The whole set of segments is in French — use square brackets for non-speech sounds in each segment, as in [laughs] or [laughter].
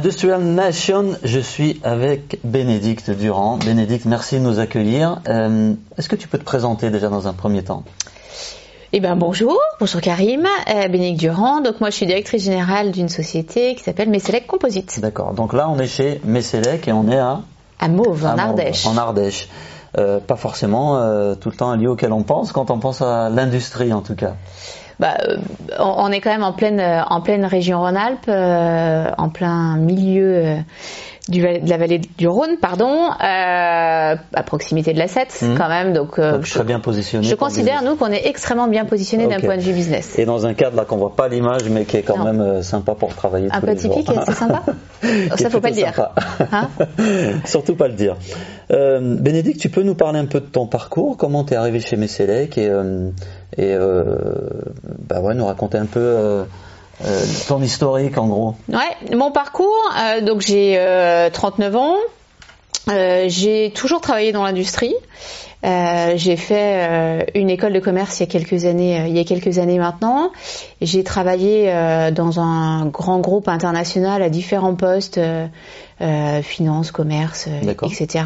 Industrial Nation, je suis avec Bénédicte Durand. Bénédicte, merci de nous accueillir. Euh, Est-ce que tu peux te présenter déjà dans un premier temps? Eh ben bonjour, bonjour Karim, euh, Bénédicte Durand. Donc moi je suis directrice générale d'une société qui s'appelle Messelec Composites. D'accord. Donc là on est chez Messelec et on est à À Mauve, en Mauve, Ardèche. En Ardèche. Euh, pas forcément euh, tout le temps un lieu auquel on pense quand on pense à l'industrie en tout cas. Bah, euh, on, est quand même en pleine, euh, en pleine région Rhône-Alpes, euh, en plein milieu euh, du, de la vallée du Rhône, pardon, euh, à proximité de la Sète Mhm. quand même. Donc, euh, Donc, je, très bien positionné. je considère business. nous qu'on est extrêmement bien positionné d'un point de vue business. Et dans un cadre là qu'on voit pas l'image mais qui est quand Non. même sympa pour travailler Un tous peu les typique, c'est sympa. [laughs] Ça faut pas le dire. Hein [laughs] Surtout pas le dire. Euh, Bénédicte, tu peux nous parler un peu de ton parcours, comment tu es arrivé chez Messelec et, euh, et euh, bah ouais, nous raconter un peu euh, euh, ton historique en gros. Ouais, mon parcours, euh, donc j'ai euh, 39 ans, Euh, j'ai toujours travaillé dans l'industrie. Euh, j'ai fait euh, une école de commerce il y a quelques années, euh, il y a quelques années maintenant. J'ai travaillé euh, dans un grand groupe international à différents postes, euh, euh, finance, commerce, etc.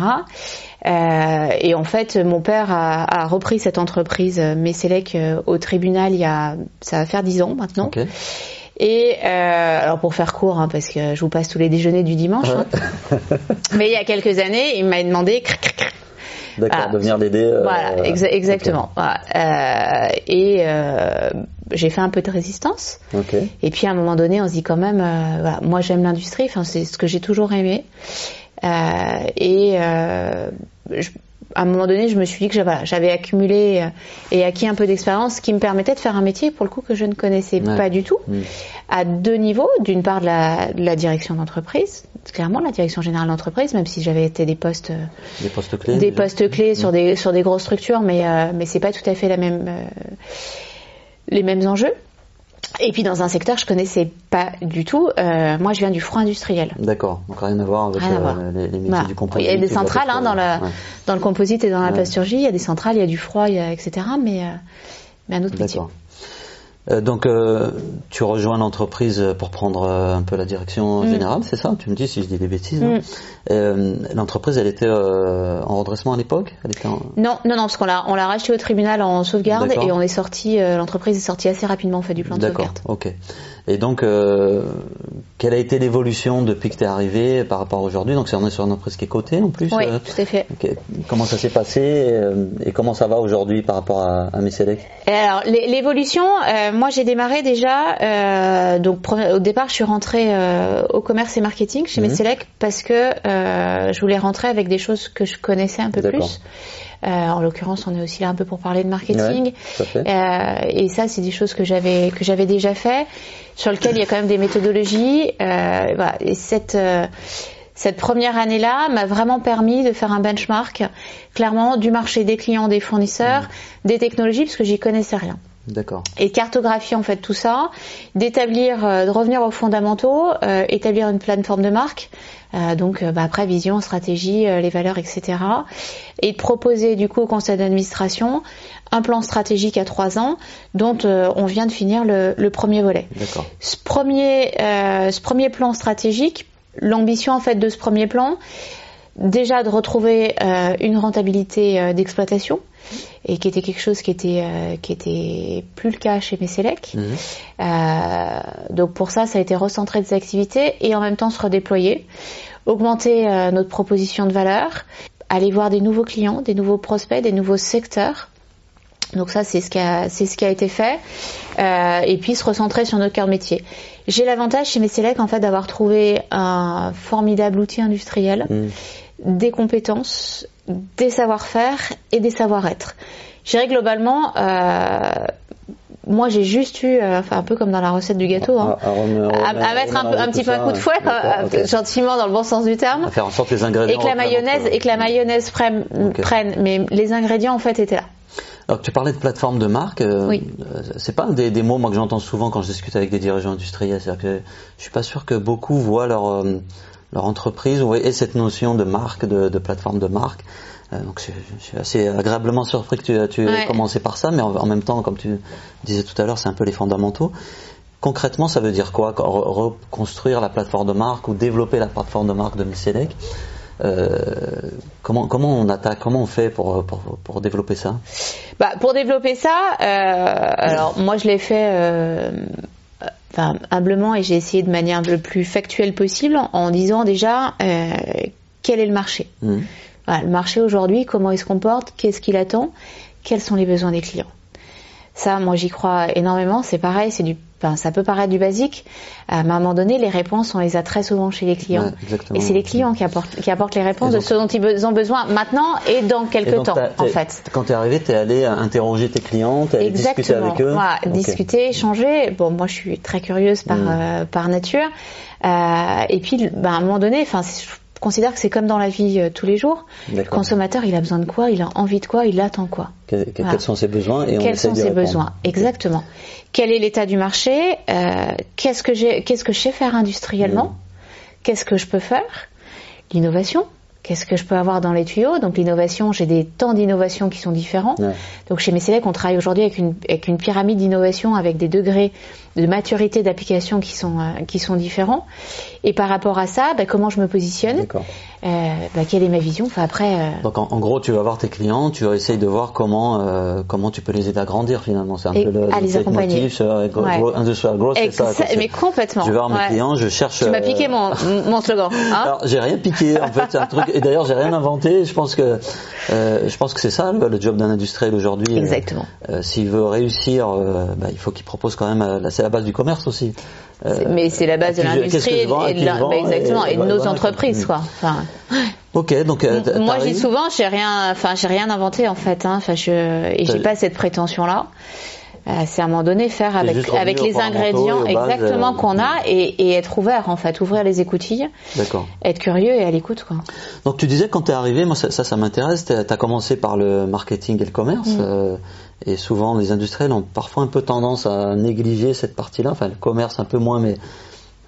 Euh, et en fait, mon père a, a repris cette entreprise euh, Messelec euh, au tribunal il y a, ça va faire 10 ans maintenant. Ok. Et euh, alors pour faire court, hein, parce que je vous passe tous les déjeuners du dimanche, hein. [laughs] mais il y a quelques années, il m'a demandé cric, cric, cric. D'accord, Voilà. de venir l'aider. euh, voilà, exa- exactement. Voilà. Euh, et euh, j'ai fait un peu de résistance. Ok. Et puis à un moment donné, on se dit quand même, euh, voilà, moi j'aime l'industrie, enfin c'est ce que j'ai toujours aimé. Euh, et euh, je- à un moment donné, je me suis dit que j'avais- voilà, j'avais accumulé euh, et acquis un peu d'expérience qui me permettait de faire un métier pour le coup que je ne connaissais Ouais. pas du tout, Mm. à deux niveaux. D'une part de la, de la direction d'entreprise, clairement la direction générale d'entreprise, même si j'avais été des postes Des postes clés. des postes clés sur des sur des grosses structures, mais euh, mais c'est pas tout à fait la même euh, les mêmes enjeux. Et puis dans un secteur que je connaissais pas du tout. Euh, moi, je viens du froid industriel. D'accord, donc rien à voir avec à euh, voir. les, les métiers Voilà. du composite. Il y a des centrales hein, dans, le, ouais. dans le composite et dans la plasturgie. Il y a des centrales, il y a du froid, il y a, etc. Mais, euh, mais un autre métier. D'accord. Euh, donc, euh, tu rejoins l'entreprise pour prendre euh, un peu la direction Mm. générale, c'est ça? Tu me dis si je dis des bêtises. hein. Mm. Euh, l'entreprise, elle était euh, en redressement à l'époque? Elle était en... Non, non, non, parce qu'on l'a, on l'a racheté au tribunal en sauvegarde D'accord. et on est sorti, l'entreprise est sortie assez rapidement, on fait du plan de D'accord, sauvegarde. ok. Et donc, euh, quelle a été l'évolution depuis que tu es arrivé par rapport à aujourd'hui? Donc, c'est- on est sur une entreprise qui est cotée en plus. Oui, euh, tout à fait. Comment ça s'est passé euh, et comment ça va aujourd'hui par rapport à, à Messelec Alors l'é- l'évolution, euh, moi j'ai démarré déjà. euh, donc au départ, je suis rentrée au commerce et marketing chez Mhm. Messelec parce que je voulais rentrer avec des choses que je connaissais un peu plus. Euh, en l'occurrence, on est aussi là un peu pour parler de marketing. Ouais. Euh, et ça, c'est des choses que j'avais que j'avais déjà fait, sur lesquelles il y a quand même des méthodologies. Euh, voilà. Et cette euh, cette première année-là m'a vraiment permis de faire un benchmark, clairement, du marché, des clients, des fournisseurs, Mmh. des technologies, parce que j'y connaissais rien. D'accord. Et cartographier en fait tout ça, d'établir, euh, de revenir aux fondamentaux, euh, établir une plateforme de marque, euh, donc euh, bah, après vision, stratégie, euh, les valeurs, etc. Et de proposer du coup au conseil d'administration un plan stratégique à trois ans, dont euh, on vient de finir le, le premier volet. D'accord. Ce premier, euh, ce premier plan stratégique, l'ambition en fait de ce premier plan, déjà de retrouver euh, une rentabilité euh, d'exploitation et qui était quelque chose qui était euh, qui était plus le cas chez Messelec. Euh, donc pour ça, ça a été recentrer des activités et en même temps se redéployer, augmenter euh, notre proposition de valeur, aller voir des nouveaux clients, des nouveaux prospects, des nouveaux secteurs. Donc ça, c'est ce qui a, c'est ce qui a été fait. Euh, et puis se recentrer sur notre cœur métier. J'ai l'avantage chez Messelec en fait d'avoir trouvé un formidable outil industriel, Mhm. Des compétences, des savoir-faire et des savoir-être. Je dirais globalement, euh, moi j'ai juste eu, euh, enfin un peu comme dans la recette du gâteau, hein, À, à mettre un, petit peu un coup de fouet, ouais. D'accord, euh, ok. gentiment dans le bon sens du terme, À faire en sorte que les ingrédients. et que la mayonnaise et que la mayonnaise prenne, mais les ingrédients en fait étaient là. Alors, tu parlais de plateforme de marque. euh, Oui. euh, C'est pas un des, des mots moi que j'entends souvent quand je discute avec des dirigeants industriels. C'est-à-dire que je suis pas sûr que beaucoup voient leur euh, leur entreprise et cette notion de marque, de, de plateforme de marque. Euh, donc je, je suis assez agréablement surpris que tu, tu aies commencé par ça, mais en, en même temps, comme tu disais tout à l'heure, c'est un peu les fondamentaux. concrètement, ça veut dire quoi Reconstruire la plateforme de marque ou développer la plateforme de marque de Messelec euh, comment comment on attaque, comment on fait pour pour, pour développer ça? Bah, pour développer ça, euh, alors moi je l'ai fait euh, enfin, humblement et j'ai essayé de manière le plus factuelle possible en, disant déjà euh, quel est le marché. Mmh. Voilà, le marché aujourd'hui, comment il se comporte, qu'est-ce qu'il attend, quels sont les besoins des clients? Ça, moi, j'y crois énormément. C'est pareil, c'est du, enfin, ça peut paraître du basique, à un moment donné, les réponses, on les a très souvent chez les clients. et c'est les clients qui apportent, qui apportent les réponses de ce dont ils ont besoin maintenant et dans quelques temps, en fait. Quand tu es arrivé, tu es allé interroger tes clients, tu discuter avec eux. Voilà, discuter, échanger. Bon, moi, je suis très curieuse par, hmm. euh, par nature. Euh, et puis, ben, à un moment donné, enfin, considère que c'est comme dans la vie euh, tous les jours. Le consommateur, il a besoin de quoi? Il a envie de quoi? Il attend quoi? Quels sont ses besoins et Quels sont ses besoins? Exactement. Quel est l'état du marché? Euh, Qu'est-ce que j'ai Qu'est-ce que je sais faire industriellement? Mm. Qu'est-ce que je peux faire? L'innovation. Qu'est-ce que je peux avoir dans les tuyaux? Donc l'innovation, j'ai des temps d'innovation qui sont différents. Donc chez Messelec, on travaille aujourd'hui avec une, avec une pyramide d'innovation avec des degrés de maturité d'application qui sont euh, qui sont différents. Et par rapport à ça, bah, comment je me positionne euh, bah, Quelle est ma vision? Enfin, après. Euh, Donc en, gros, tu vas voir tes clients, tu essayes de voir comment euh, comment tu peux les aider à grandir finalement. C'est un peu le, à les accompagner. Industrial growth, c'est ça. mais complètement. Je vais voir mes clients, je cherche. Tu m'as piqué mon, [laughs] mon slogan. Hein Alors j'ai rien piqué en fait, c'est un truc. Et d'ailleurs j'ai rien inventé. Je pense que je pense que c'est ça le, job d'un industriel aujourd'hui. Exactement. S'il veut réussir, bah, il faut qu'il propose quand même. c'est la base du commerce aussi. Euh, mais c'est la base de l'industrie et, de, bah, et, de nos entreprises, quoi. Enfin, ok, donc euh, moi dis souvent, j'ai rien, enfin j'ai rien inventé en fait, hein. enfin je et j'ai pas cette prétention là. Euh, c'est à un moment donné faire avec, avec les ingrédients exactement qu'on a et, et, être ouvert en fait, ouvrir les écoutilles, être curieux et à l'écoute. Quoi. Donc tu disais quand tu es arrivé, moi ça, ça, m'intéresse, tu as commencé par le marketing et le commerce. Mm. Et souvent, les industriels ont parfois un peu tendance à négliger cette partie-là. Enfin, le commerce un peu moins, mais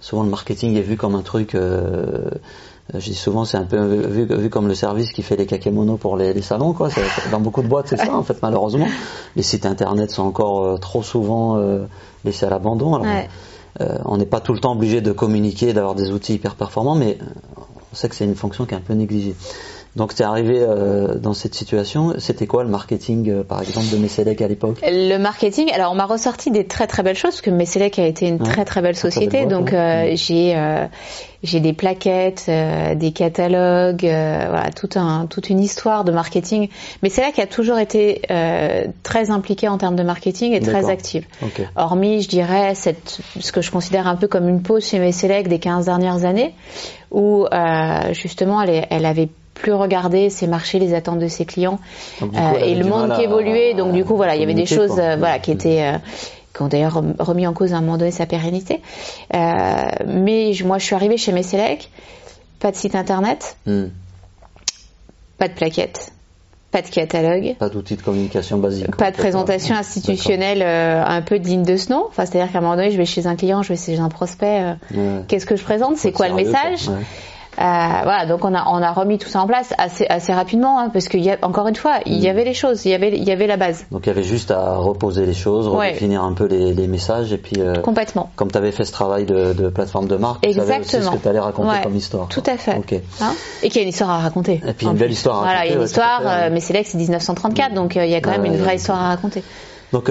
souvent le marketing est vu comme un truc. Euh, je dis souvent, c'est un peu vu, vu, comme le service qui fait les kakémonos pour les, les salons, quoi. [laughs] Dans beaucoup de boîtes, c'est ça, en fait, malheureusement. Les sites internet sont encore euh, trop souvent euh, laissés à l'abandon. Euh, on n'est pas tout le temps obligé de communiquer, d'avoir des outils hyper performants, mais on sait que c'est une fonction qui est un peu négligée. Donc tu es arrivé euh, dans cette situation. C'était quoi le marketing, euh, par exemple, de Messelec à l'époque? Le marketing, alors on m'a ressorti des très très belles choses parce que Messelec a été une très très belle société. donc euh, j'ai j'ai des plaquettes, des catalogues, voilà, tout un, toute une histoire de marketing. Messelec a toujours été très impliqué en termes de marketing et très active. Hormis, je dirais, cette, ce que je considère un peu comme une pause chez Messelec des 15 dernières années, où justement elle, elle avait plus regarder ses marchés, les attentes de ses clients euh, et le monde qui évoluait. Donc du coup, voilà, il y avait des choses, euh, voilà, qui étaient euh, qui ont d'ailleurs remis en cause à un moment donné sa pérennité. mais moi, je suis arrivée chez Messelec, pas de site internet, hmm. pas de plaquettes, pas de catalogue. Pas d'outils de communication basique. Pas de présentation institutionnelle, un peu digne de ce nom. Enfin, c'est-à-dire qu'à un moment donné, je vais chez un client, je vais chez un prospect, qu'est-ce que je présente, c'est quoi le message? Euh, voilà, donc on a on a remis tout ça en place assez assez rapidement hein, parce qu'il y a encore une fois il y mm. avait les choses, il y avait il y avait la base. Donc il y avait juste à reposer les choses, redéfinir un peu les, les messages et puis euh, complètement. Comme tu avais fait ce travail de, de plateforme de marque, Exactement. tu savais aussi ce que tu allais raconter comme histoire. Tout à fait. Okay. Hein et qu'il y a une histoire à raconter. Et puis une belle histoire à raconter. Voilà, il y a une histoire, euh, mais c'est là que c'est 1934, donc euh, il y a quand même une vraie histoire à raconter. Donc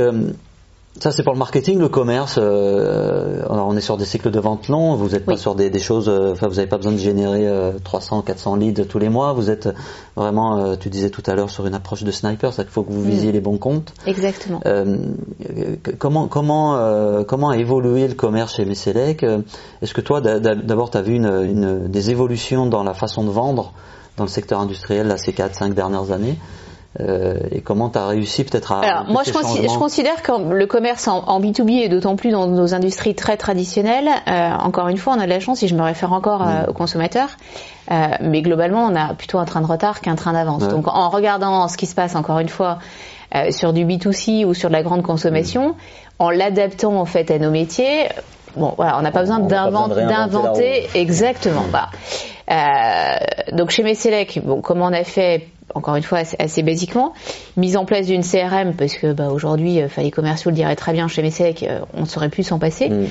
ça c'est pour le marketing, le commerce. Euh, alors on est sur des cycles de vente longs. Vous n'êtes pas sur des, des choses. Euh, enfin, vous n'avez pas besoin de générer 300, euh, 400 leads tous les mois. Vous êtes vraiment, tu disais tout à l'heure, sur une approche de sniper. C'est qu'il faut que vous visiez mm. les bons comptes. Exactement. comment comment comment a évolué le commerce chez Messelec Est-ce que toi, d'abord, tu as vu une, une, des évolutions dans la façon de vendre dans le secteur industriel là, ces 4-5 dernières années? Euh, et comment tu as réussi peut-être à... Alors moi je, je, considère que le commerce en, B2B et d'autant plus dans nos industries très traditionnelles, euh, encore une fois on a de la chance si je me réfère encore euh, mm. aux consommateurs, euh, mais globalement on a plutôt un train de retard qu'un train d'avance. Donc en regardant ce qui se passe encore une fois euh, sur du B2C ou sur de la grande consommation, mm. en l'adaptant en fait à nos métiers, bon voilà on n'a pas besoin d'inventer exactement. Bah. donc chez Messelec, bon comment on a fait encore une fois assez, assez basiquement, mise en place d'une CRM parce que bah, aujourd'hui, enfin, les commerciaux le diraient très bien chez Messelec, euh, on ne saurait plus s'en passer. Mm.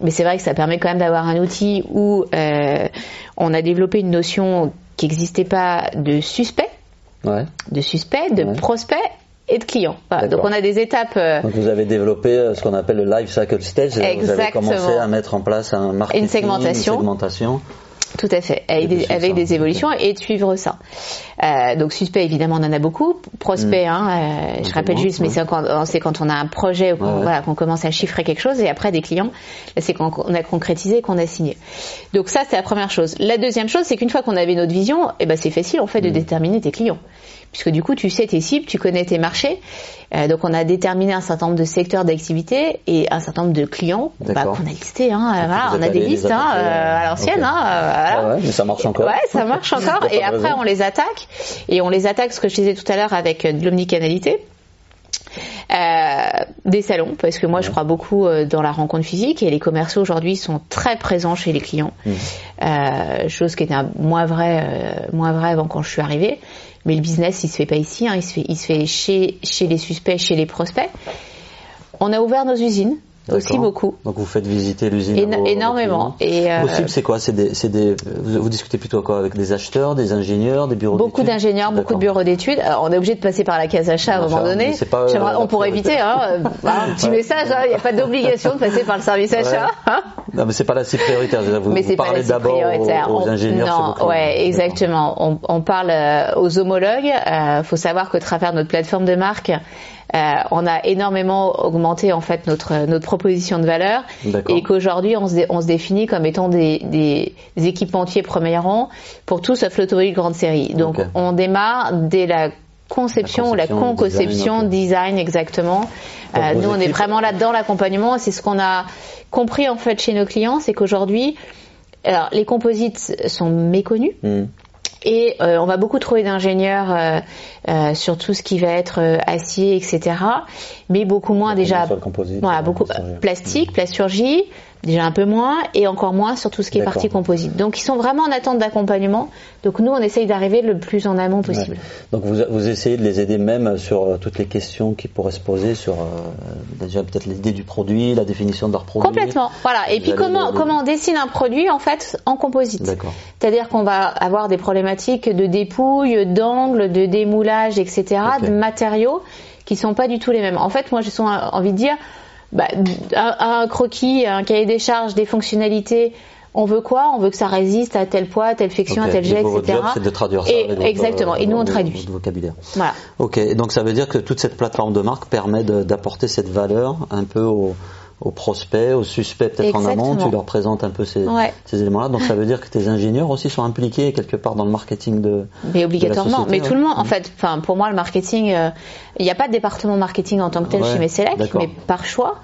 Mais c'est vrai que ça permet quand même d'avoir un outil où euh, on a développé une notion qui n'existait pas de suspect, Ouais. de suspect, de Ouais. prospect et de client. Voilà. Donc on a des étapes. euh, Donc vous avez développé euh, ce qu'on appelle le life cycle stage. c'est-à-dire Vous avez Exactement. commencé à mettre en place un marketing, Une segmentation. une segmentation. Tout à fait, avec de des, avec des évolutions et de suivre ça. Euh, donc suspect, évidemment, on en a beaucoup. Prospect, hein, euh, je rappelle juste, mais ouais. c'est quand, on a un projet ou qu'on Ouais, voilà, qu'on commence à chiffrer quelque chose. Et après, des clients, là, c'est quand on a concrétisé, qu'on a signé. Donc ça, c'est la première chose. La deuxième chose, c'est qu'une fois qu'on avait notre vision, eh ben, c'est facile en fait Mm. de déterminer tes clients. Puisque du coup, tu sais tes cibles, tu connais tes marchés. Euh, donc on a déterminé un certain nombre de secteurs d'activité et un certain nombre de clients bah, qu'on a listés. Hein, euh, voilà, on a des listes hein, euh, euh, à l'ancienne. Hein, euh, voilà. Ah ouais, mais ça marche encore. Ouais, ça marche [laughs] encore. Et après, raison. on les attaque. Et on les attaque, ce que je disais tout à l'heure, avec euh, de l'omnicanalité. Euh, des salons, parce que moi je crois beaucoup euh, dans la rencontre physique et les commerciaux aujourd'hui sont très présents chez les clients, Mmh. Euh, chose qui était moins vrai, euh, moins vrai avant quand je suis arrivée. Mais le business, il se fait pas ici, hein, il se fait, il se fait chez, chez les suspects, chez les prospects. On a ouvert nos usines aussi beaucoup. Donc vous faites visiter l'usine. Éno- énormément. Et, euh, Possible, c'est quoi? C'est des, c'est des. Vous, vous discutez plutôt quoi avec des acheteurs, des ingénieurs, des bureaux Beaucoup d'études? d'ingénieurs, beaucoup de bureaux d'études. On est obligé de passer par la case achat à un moment donné. pas, euh, on pourrait éviter hein, [laughs] euh, bah, un petit Ouais. message. hein, Il n'y a pas d'obligation de passer par le service achat. hein. Non, mais c'est pas la cible prioritaire. Vous, mais vous c'est pas la parlez d'abord prioritaire. aux, aux ingénieurs. non, ouais, exactement. On, on parle euh, aux homologues. Il faut savoir qu'au travers de notre plateforme de marque, on a énormément augmenté en fait notre notre proposition de valeur et qu'aujourd'hui on se, dé- on se définit comme étant des, des équipementiers premier rang pour tout sauf l'automobile grande série. Donc on démarre dès la conception, ou la conception, design, exactement. Euh, nous on est vraiment là dedans l'accompagnement. C'est ce qu'on a compris en fait chez nos clients, c'est qu'aujourd'hui, alors les composites sont méconnus. Hmm. Et euh, on va beaucoup trouver d'ingénieurs euh, euh, sur tout ce qui va être euh, acier, etc. Mais beaucoup moins déjà, composite, voilà, euh, beaucoup le- plastique, plasturgie, déjà un peu moins, et encore moins sur tout ce qui est partie composite. Donc ils sont vraiment en attente d'accompagnement. Donc nous, on essaye d'arriver le plus en amont possible. Ouais. Donc vous, vous essayez de les aider même sur euh, toutes les questions qui pourraient se poser sur euh, déjà peut-être l'idée du produit, la définition de leur produit. Complètement. Voilà. Et Vous puis comment le- comment on dessine un produit en fait en composite. D'accord. C'est-à-dire qu'on va avoir des problématiques de dépouille, d'angle, de démoulage, etc., de matériaux qui sont pas du tout les mêmes. En fait, moi, j'ai envie de dire, bah, un, un croquis, un cahier des charges, des fonctionnalités. On veut quoi? On veut que ça résiste à tel poids, telle friction, Ok. à tel Et jet, etc. Votre job, c'est de traduire ça. Et- votre, exactement. Et nous, on traduit. vocabulaire. Voilà. Ok. Et donc ça veut dire que toute cette plateforme de marque permet de- d'apporter cette valeur un peu aux, aux prospects, aux suspects peut-être en amont. Tu leur présentes un peu ces, Ouais. ces éléments-là. Donc ça veut dire que tes ingénieurs aussi sont impliqués quelque part dans le marketing de. Mais obligatoirement. société, mais tout le monde, en fait, enfin, pour moi, le marketing, euh, il n'y a pas de département marketing en tant que tel Ouais, chez Messelec, mais par choix.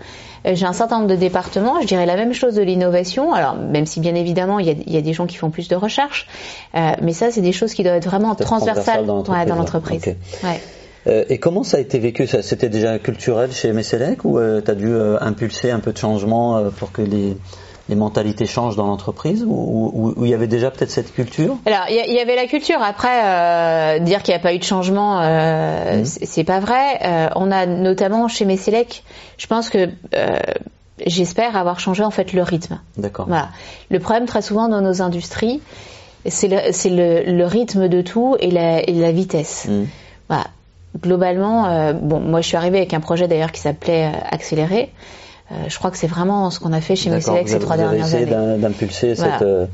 euh, J'ai un certain nombre de départements, je dirais la même chose de l'innovation. Alors, même si bien évidemment, il y a, il y a des gens qui font plus de recherche, euh, mais ça, c'est des choses qui doivent être vraiment transversales transversal dans l'entreprise. Euh, et comment ça a été vécu Ça, C'était déjà culturel chez Messelec ou tu as dû euh, impulser un peu de changement euh, pour que les, les mentalités changent dans l'entreprise ou, il y avait déjà peut-être cette culture? Alors, il y, avait la culture. Après, euh, dire qu'il n'y a pas eu de changement, euh, Mhm. c'est pas vrai. Euh, on a notamment chez Messelec, je pense que euh, j'espère avoir changé en fait le rythme. D'accord. Voilà. Le problème très souvent dans nos industries, c'est le, c'est le, le rythme de tout et la, et la vitesse. Mm. Voilà. Globalement, euh, bon, moi je suis arrivée avec un projet d'ailleurs qui s'appelait euh, Accélérer. Euh, je crois que c'est vraiment ce qu'on a fait chez Messelec ces trois vous avez dernières essayé années. d'im- d'impulser Voilà. cette, euh,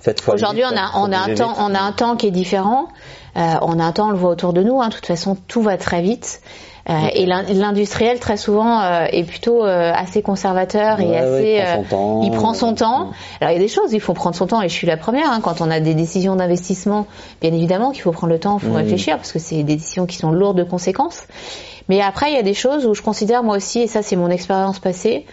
cette Aujourd'hui, on a, on a un temps, on a un temps qui est différent. Euh, on a un temps, on le voit autour de nous. Hein. De toute façon, tout va très vite. Euh, Et l'in- l'industriel, très souvent, euh, est plutôt euh, assez conservateur et Ouais, ouais, assez. il prend son temps. il prend son temps. Mm. Alors, il y a des choses, il faut prendre son temps, et je suis la première. hein. quand on a des décisions d'investissement, bien évidemment qu'il faut prendre le temps, il faut Mm. réfléchir, parce que c'est des décisions qui sont lourdes de conséquences. Mais après, il y a des choses où je considère moi aussi, et ça c'est mon expérience passée,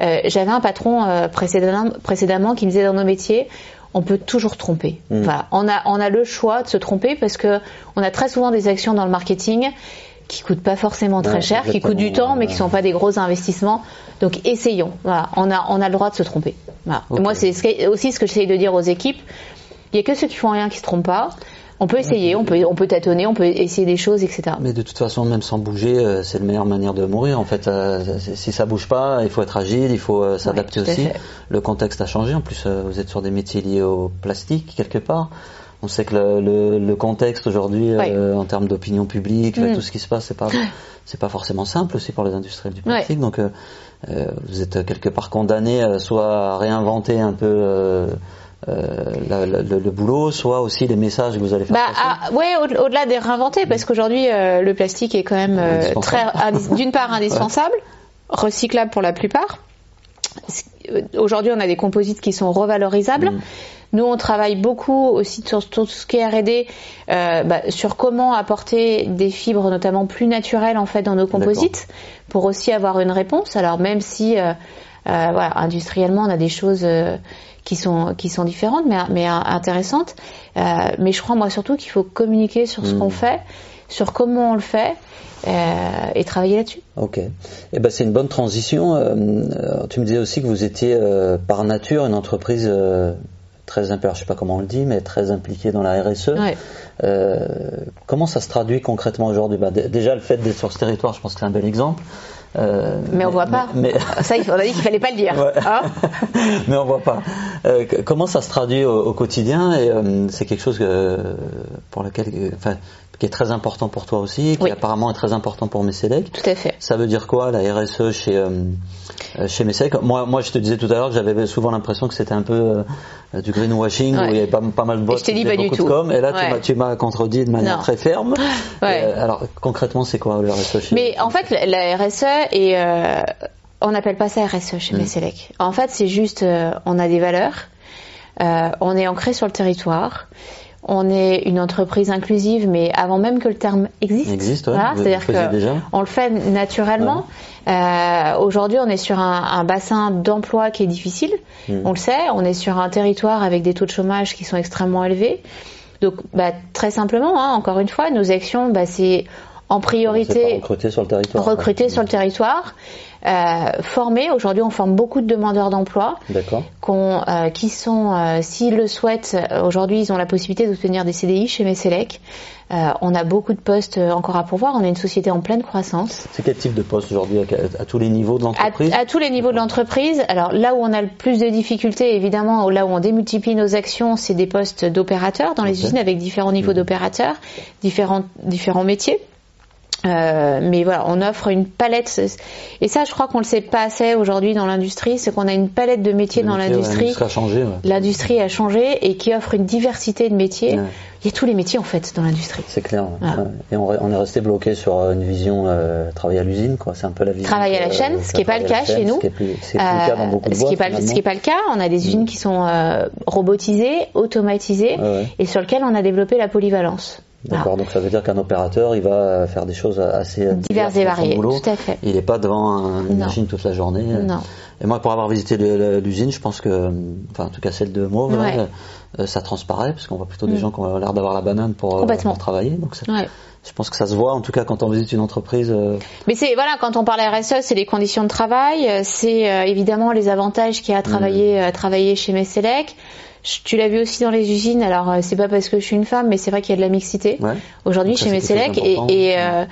j'avais un patron précédemment, précédemment qui me disait dans nos métiers, on peut toujours tromper. Mm. Voilà, on a on a le choix de se tromper parce que on a très souvent des actions dans le marketing qui coûtent pas forcément très Ouais, cher, qui coûtent du temps, mais ouais. qui sont pas des gros investissements. Donc essayons. Voilà, on a on a le droit de se tromper. Voilà. Et Ok. moi c'est aussi ce que j'essaye de dire aux équipes. Il y a que ceux qui font rien qui se trompent pas. On peut essayer, on peut, on peut tâtonner, on peut essayer des choses, etc. Mais de toute façon, même sans bouger, euh, c'est la meilleure manière de mourir. En fait, euh, si ça bouge pas, il faut être agile, il faut euh, s'adapter à aussi. Le contexte a changé. En plus, vous êtes sur des métiers liés au plastique quelque part. On sait que le, le- le contexte aujourd'hui, euh, en termes d'opinion publique, là, Mm. tout ce qui se passe, c'est pas, [coughs] c'est pas forcément simple aussi pour les industriels du plastique. Donc, euh, euh, vous êtes quelque part condamné soit à réinventer un peu. euh, la- la- le, le boulot, soit aussi les messages que vous allez faire Bah, passer. ah, ouais, au- au-delà des réinventer, parce qu'aujourd'hui, euh, le plastique est quand même euh, très, [laughs] d'une part indispensable, recyclable pour la plupart. Euh, Aujourd'hui, on a des composites qui sont revalorisables. Mm. Nous, on travaille beaucoup aussi sur tout ce qui est R&D, euh, bah, sur comment apporter des fibres, notamment plus naturelles, en fait, dans nos composites, pour aussi avoir une réponse. Alors, même si, euh, euh, voilà, industriellement, on a des choses euh, qui sont qui sont différentes, mais mais intéressantes. Euh, mais je crois, moi, surtout, qu'il faut communiquer sur ce Mm. qu'on fait, sur comment on le fait, euh, et travailler là-dessus. Ok. Eh ben, c'est une bonne transition. Euh, euh, tu me disais aussi que vous étiez euh, par nature une entreprise très je sais pas comment on le dit, mais très impliquée dans la RSE. Ouais. Comment ça se traduit concrètement aujourd'hui? Bah, Déjà, le fait d'être sur ce territoire, je pense que c'est un bel exemple. Euh, Mais on voit pas. Mais, Ça, on a dit qu'il fallait pas le dire. Ouais. Hein [laughs] mais on voit pas. Euh, comment ça se traduit au, au quotidien? Et euh, c'est quelque chose que, pour lequel, enfin, qui est très important pour toi aussi, qui Oui. apparemment est très important pour Messelec. Tout à fait. Ça veut dire quoi la RSE chez euh, euh, chez Messec Moi, moi, je te disais tout à l'heure que j'avais souvent l'impression que c'était un peu euh, du greenwashing Ouais. où il y avait pas, pas mal de boîtes je dit pas du tout. de com. Et là, tu Ouais. m'as- tu m'as contredit de manière Non. très ferme. [laughs] Ouais. Euh, alors concrètement, c'est quoi le RSE chez Mais en fait, la- la RSE est, euh, on n'appelle pas ça RSE chez Mm. Messelec. En fait, c'est juste, euh, on a des valeurs, euh, on est ancré sur le territoire, on est une entreprise inclusive, mais avant même que le terme existe. Il existe, ouais. Voilà, c'est-à-dire faisiez que déjà on le fait naturellement. Euh, Aujourd'hui, on est sur un, un bassin d'emploi qui est difficile. Mm. On le sait. On est sur un territoire avec des taux de chômage qui sont extrêmement élevés. Donc, bah, très simplement, hein, encore une fois, nos actions, bah, c'est en priorité recruter sur le territoire. recruter sur le territoire, euh, former. Aujourd'hui, on forme beaucoup de demandeurs d'emploi D'accord. qu'on, euh, qui sont, euh, s'ils le souhaitent, euh, aujourd'hui, ils ont la possibilité d'obtenir des CDI chez Messelec. Euh, on a beaucoup de postes euh, encore à pourvoir. On est une société en pleine croissance. C'est quel type de poste aujourd'hui à, à tous les niveaux de l'entreprise à tous les niveaux de l'entreprise. Alors là où on a le plus de difficultés, évidemment, là où on démultiplie nos actions, c'est des postes d'opérateurs dans les usines avec différents niveaux Mhm. d'opérateurs, différents, différents métiers. Euh, mais voilà, on offre une palette, et ça, je crois qu'on le sait pas assez aujourd'hui dans l'industrie, c'est qu'on a une palette de métiers Le dans métier, l'industrie. l'industrie a changé. ouais. L'industrie a changé et qui offre une diversité de métiers. Ouais. Il y a tous les métiers en fait dans l'industrie. C'est clair. Et on, est resté bloqué sur euh, une vision euh, travail à l'usine, quoi. C'est un peu la vision. Travail à la euh, chaîne, ce qui est pas le cas chez nous. Ce qui est plus, ce qui est plus le cas dans Euh, beaucoup de ce qui boîtes. est pas, ce finalement. qui est pas le cas. On a des usines qui sont euh, robotisées, automatisées Ouais, ouais. et sur lesquelles on a développé la polyvalence. D'accord. Donc ça veut dire qu'un opérateur, il va faire des choses assez Diverses et variées, boulot. tout à fait. Il n'est pas devant un- une Non. machine toute la journée. Non. Et moi, pour avoir visité l'usine, je pense que, enfin, en tout cas celle de Mauve, Ouais. euh, ça transparaît, parce qu'on voit plutôt des Mm. gens qui ont l'air d'avoir la banane pour, euh, pour travailler. Donc Ouais. je pense que ça se voit, en tout cas, quand on visite une entreprise. euh, Mais c'est voilà, quand on parle RSE, c'est les conditions de travail, c'est euh, évidemment les avantages qu'il y a à travailler, Mm. à travailler chez Messelec. Je- Tu l'as vu aussi dans les usines. Alors euh, c'est pas parce que je suis une femme, mais c'est vrai qu'il y a de la mixité ouais. aujourd'hui ça, chez c'est Messelec et, et, euh,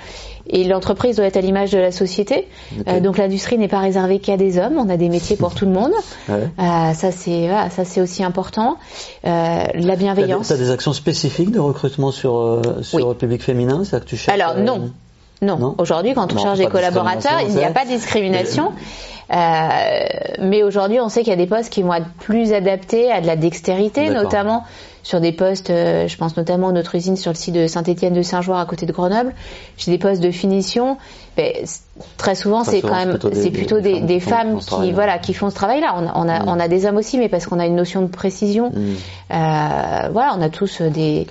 et l'entreprise doit être à l'image de la société. Euh, donc l'industrie n'est pas réservée qu'à des hommes. On a des métiers pour tout le monde. Ouais. Euh, ça c'est voilà, ça c'est aussi important. Euh, la T'as des, bienveillance. t'as des actions spécifiques de recrutement sur, euh, sur Oui. le public féminin C'est-à-dire que tu cherches, Alors non. Non. Non Aujourd'hui, quand on Non, cherche des de collaborateurs, il n'y a discrimination, pas de discrimination. Euh, mais aujourd'hui, on sait qu'il y a des postes qui vont être plus adaptés à de la dextérité, notamment sur des postes, euh, je pense notamment à notre usine sur le site de Saint-Étienne de Saint-Joire à côté de Grenoble, j'ai des postes de finition. C- très souvent, c'est quand même, c'est plutôt des- femmes qui femmes voilà, qui font ce travail-là. On, a- on a, Mm. on a des hommes aussi, mais parce qu'on a une notion de précision. Mm. Euh, voilà, on a tous des,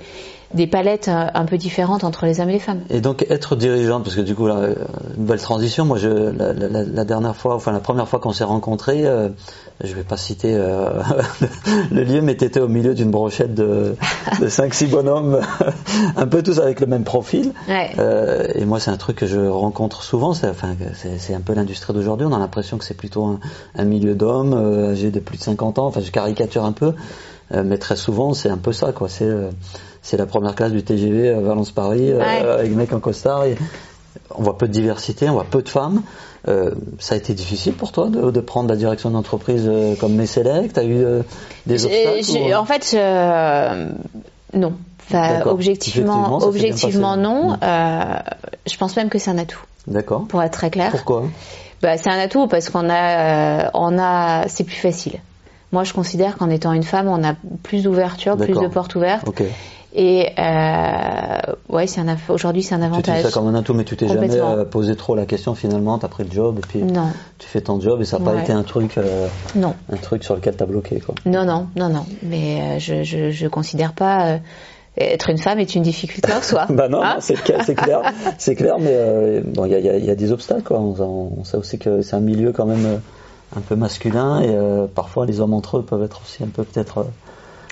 des palettes euh, un peu différentes entre les hommes et les femmes. Et donc être dirigeante, parce que du coup, là, euh, une belle transition. Moi, je, la, la- la dernière fois, enfin la première fois qu'on s'est rencontrés, euh, je vais pas citer euh, [laughs] le lieu, mais tu étais au milieu d'une brochette de, de 5-6 bonhommes, [laughs] un peu tous avec le même profil. Ouais. Euh, et moi, c'est un truc que je rencontre souvent. C'est, enfin, c'est, c'est un peu l'industrie d'aujourd'hui. On a l'impression que c'est plutôt un, un milieu d'hommes âgés de plus de 50 ans. Enfin, je caricature un peu, mais très souvent, c'est un peu ça, quoi. C'est, c'est la première classe du TGV euh, Valence-Paris euh, Ouais. avec des mecs en costard. Et on voit peu de diversité, on voit peu de femmes. Euh, ça a été difficile pour toi de, de prendre la direction d'entreprise euh, comme Messelec T'as eu euh, des obstacles ou- euh En fait, non. Enfin, objectivement, objectivement non. Mm. Euh, je pense même que c'est un atout, D'accord. pour être très clair. Pourquoi? Bah, c'est un atout parce qu'on a, euh, on a, c'est plus facile. Moi, je considère qu'en étant une femme, on a plus d'ouverture, plus de portes ouvertes. Ok. Et euh, ouais, c'est un aujourd'hui, c'est un Tu dis avantage. ça comme un atout, mais tu t'es jamais euh, posé trop la question finalement. T'as pris le job et puis Non, tu fais ton job et ça n'a pas été un truc, euh, non, un truc sur lequel t'as bloqué quoi. non, non, non, non. Mais euh, je, je, je considère pas être une femme est une difficulté en soi. [laughs] Bah non, Hein non, c'est clair, c'est clair, [laughs] c'est clair, mais bon, il y a, y a- il y a des obstacles quoi. On, on sait aussi que c'est un milieu quand même un peu masculin et parfois les hommes entre eux peuvent être aussi un peu peut-être.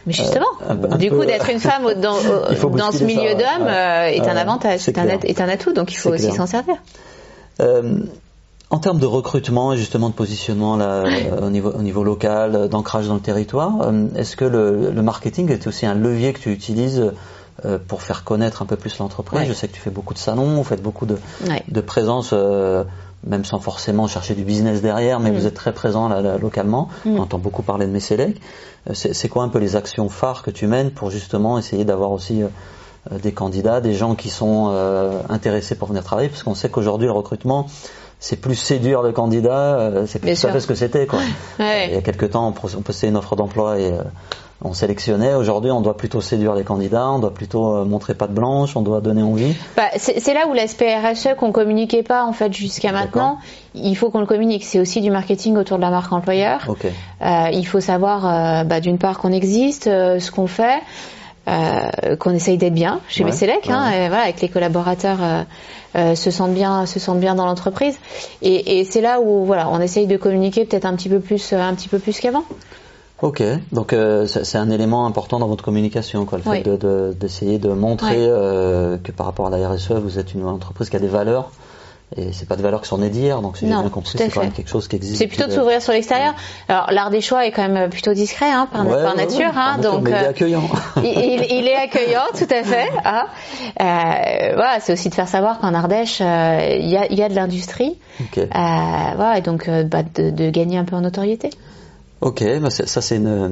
Euh, Mais justement, un du peu- coup, d'être une femme dans, [laughs] ce milieu d'hommes Ouais. euh, est un avantage, un, est un atout, donc il faut aussi s'en servir. Euh, en termes de recrutement et justement de positionnement là, euh, au, niveau, au niveau local, euh, d'ancrage dans le territoire, euh, est-ce que le, le marketing est aussi un levier que tu utilises euh, pour faire connaître un peu plus l'entreprise? Ouais. Je sais que tu fais beaucoup de salons, vous faites beaucoup de, Ouais. de présence, euh, même sans forcément chercher du business derrière, mais Mm. vous êtes très présent là, là, localement. Mm. On entend beaucoup parler de Messelec. Euh, C'est quoi un peu les actions phares que tu mènes pour justement essayer d'avoir aussi euh, euh, des candidats, des gens qui sont euh, intéressés pour venir travailler, parce qu'on sait qu'aujourd'hui le recrutement c'est plus séduire le candidat, c'est plus tout à fait ce que c'était quoi. [laughs] Ouais. Il y a quelques temps on, postait une offre d'emploi et on sélectionnait. Aujourd'hui on doit plutôt séduire les candidats, on doit plutôt euh, montrer patte blanche, on doit donner envie. Bah, c'est là où l'aspect RSE qu'on communiquait pas en fait jusqu'à maintenant, il faut qu'on le communique. C'est aussi du marketing autour de la marque employeur. Ok. Euh, il faut savoir euh, bah, d'une part qu'on existe, euh, ce qu'on fait, euh, qu'on essaye d'être bien chez Ouais, Messelec, hein, et voilà, avec les collaborateurs euh, euh, se sentent bien, se sentent bien dans l'entreprise. Et, et c'est là où voilà, on essaye de communiquer peut-être un petit peu plus, un petit peu plus qu'avant. Ok, donc euh, c'est un élément important dans votre communication, quoi, le Oui. fait de- de- d'essayer de, montrer euh, que par rapport à la RSE, vous êtes une entreprise qui a des valeurs, et c'est pas des valeurs qui sont nées d'hier, donc si j'ai bien compris, c'est quand même quelque chose qui existe. C'est plutôt de s'ouvrir sur l'extérieur. Alors l'art des choix est quand même plutôt discret hein, par, Ouais, par ouais, nature, hein, par nature, donc mais il est euh, accueillant. il, il- il est accueillant, tout à fait. [laughs] hein. Euh, voilà, c'est aussi de faire savoir qu'en Ardèche, euh, il y, a, y a de l'industrie. ok, Euh, voilà, et donc euh, bah, de, de gagner un peu en notoriété. Ok, bah c'est- ça c'est une euh,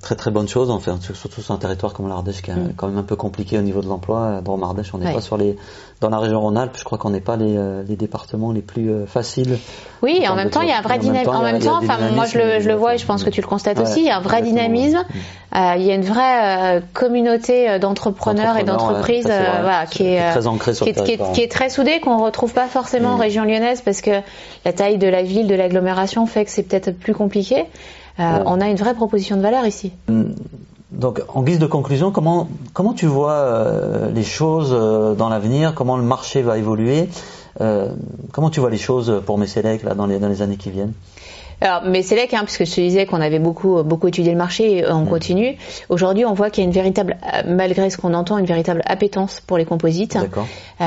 très très bonne chose, enfin, surtout sur un territoire comme l'Ardèche qui est Mm. quand même un peu compliqué au niveau de l'emploi. Dans l'Ardèche, on n'est Ouais. pas sur les, dans la région Rhône-Alpes, je crois qu'on n'est pas les, euh, les départements les plus euh, faciles. Oui, et En en même temps, il y a un vrai dynamisme. En même temps, enfin, moi je le, je le vois et je pense que tu le constates Ouais, aussi, il y a un vrai dynamisme. ouais. Euh, il y a une vraie euh, communauté euh, d'entrepreneurs et ouais, d'entreprises euh, voilà, qui est, très sur qui est, qui est- territoire. qui est très soudée, qu'on retrouve pas forcément en Mm. région lyonnaise parce que la taille de la ville, de l'agglomération fait que c'est peut-être plus compliqué. Euh, Ouais. On a une vraie proposition de valeur ici. Donc, en guise de conclusion, comment, comment tu vois euh, les choses euh, dans l'avenir? Comment le marché va évoluer? Euh, Comment tu vois les choses pour Messelec là, dans, les, dans les années qui viennent? Alors, mais c'est là hein, puisque je te disais qu'on avait beaucoup, beaucoup étudié le marché et euh, on continue. Aujourd'hui, on voit qu'il y a une véritable, euh, malgré ce qu'on entend, une véritable appétence pour les composites. D'accord. Euh,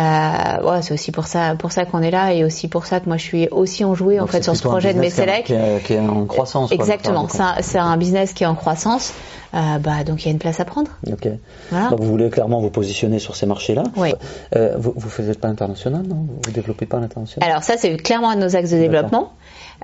ouais, c'est aussi pour ça, pour ça qu'on est là et aussi pour ça que moi je suis aussi enjouée en fait sur ce projet de Messelec. Qui est, qui est en croissance. Exactement, c'est un, business qui est en croissance. Euh, bah, donc il y a une place à prendre. Ok. Voilà. Donc, vous voulez clairement vous positionner sur ces marchés-là. Oui. Euh, vous ne faites pas l'international, non? Vous développez pas l'international? Alors ça, c'est clairement un de nos axes de développement.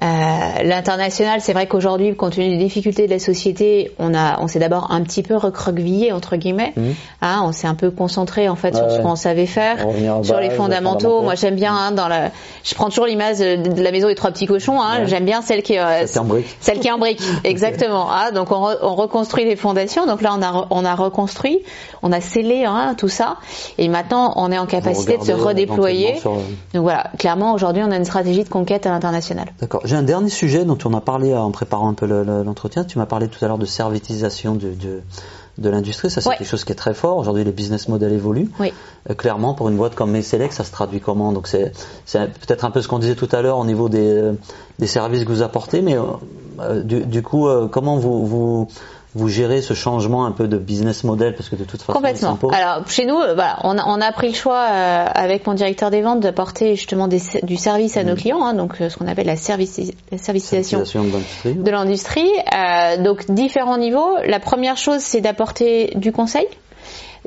Euh, L'international, c'est vrai qu'aujourd'hui, compte tenu des difficultés de la société, on a, on s'est d'abord un petit peu recroquevillé entre guillemets. Mhm. Hein, on s'est un peu concentré en fait sur Ouais, ce qu'on savait faire, sur les fondamentaux. fondamentaux. Moi, j'aime bien hein, dans la, je prends toujours l'image de, la maison des trois petits cochons. Hein, Ouais. J'aime bien celle qui, euh, C'est en brique. Celle qui est en brique, [laughs] exactement. Ah, donc on, re- on reconstruit les fondations. Donc là, on a, on a reconstruit, on a scellé hein, tout ça, et maintenant on est en capacité de se regardez, redéployer. sur, euh, Donc voilà, clairement aujourd'hui, on a une stratégie de conquête à l'international. D'accord. J'ai un dernier sujet dont on a parlé en préparant un peu le- le- l'entretien. Tu m'as parlé tout à l'heure de servitisation de l'industrie. Ça, c'est Ouais. quelque chose qui est très fort. Aujourd'hui, les business models évoluent. Oui. Euh, clairement, pour une boîte comme Messelec, ça se traduit comment? Donc, c'est c'est peut-être un peu ce qu'on disait tout à l'heure au niveau des, euh, des services que vous apportez, mais euh, euh, du, du coup, euh, comment vous, vous vous gérez ce changement un peu de business model? Parce que de toute façon, Complètement. Alors chez nous, voilà, on a, on a pris le choix euh, avec mon directeur des ventes d'apporter justement des, du service à nos clients, hein, donc ce qu'on appelle la, servici- la servicisation l'industrie. de l'industrie. Euh, donc différents niveaux. La première chose, c'est d'apporter du conseil.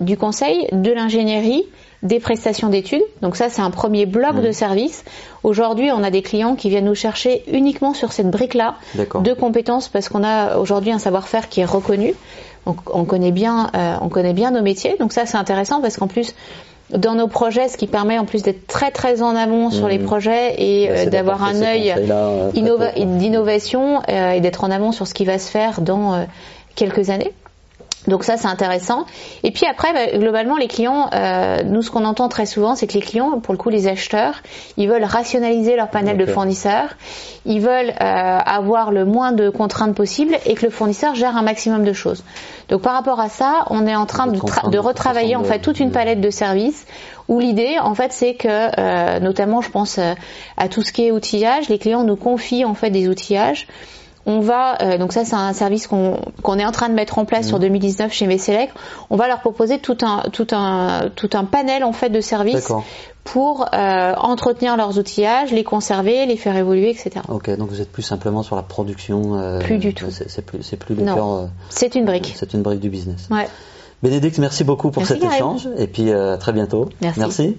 Du conseil, de l'ingénierie, des prestations d'études. Donc ça, c'est un premier bloc de services. Aujourd'hui, on a des clients qui viennent nous chercher uniquement sur cette brique-là de compétences parce qu'on a aujourd'hui un savoir-faire qui est reconnu. On, on connaît bien, euh, on connaît bien nos métiers. Donc ça, c'est intéressant parce qu'en plus, dans nos projets, ce qui permet en plus d'être très très en amont sur les mmh. projets et euh, d'avoir un œil euh, d'innovation et d'être en amont sur ce qui va se faire dans quelques années. Donc ça c'est intéressant. Et puis après bah, globalement les clients, euh, nous ce qu'on entend très souvent c'est que les clients, pour le coup les acheteurs, ils veulent rationaliser leur panel de fournisseurs, ils veulent euh, avoir le moins de contraintes possibles et que le fournisseur gère un maximum de choses. Donc par rapport à ça, on est en train de, de retravailler en fait toute une palette de services où l'idée en fait c'est que euh, notamment je pense à tout ce qui est outillage, les clients nous confient en fait des outillages on va, euh, donc ça c'est un service qu'on est en train de mettre en place sur 2019 mmh. chez Messelec. On va leur proposer tout un, tout un, tout un panel en fait de services pour euh, entretenir leurs outillages, les conserver, les faire évoluer, etc. Ok, donc vous êtes plus simplement sur la production. Euh, plus du tout. C'est plus, c'est plus le cœur. c'est une brique. C'est une brique du business. Ouais. Bénédicte, merci beaucoup pour cet échange et puis à très bientôt. merci.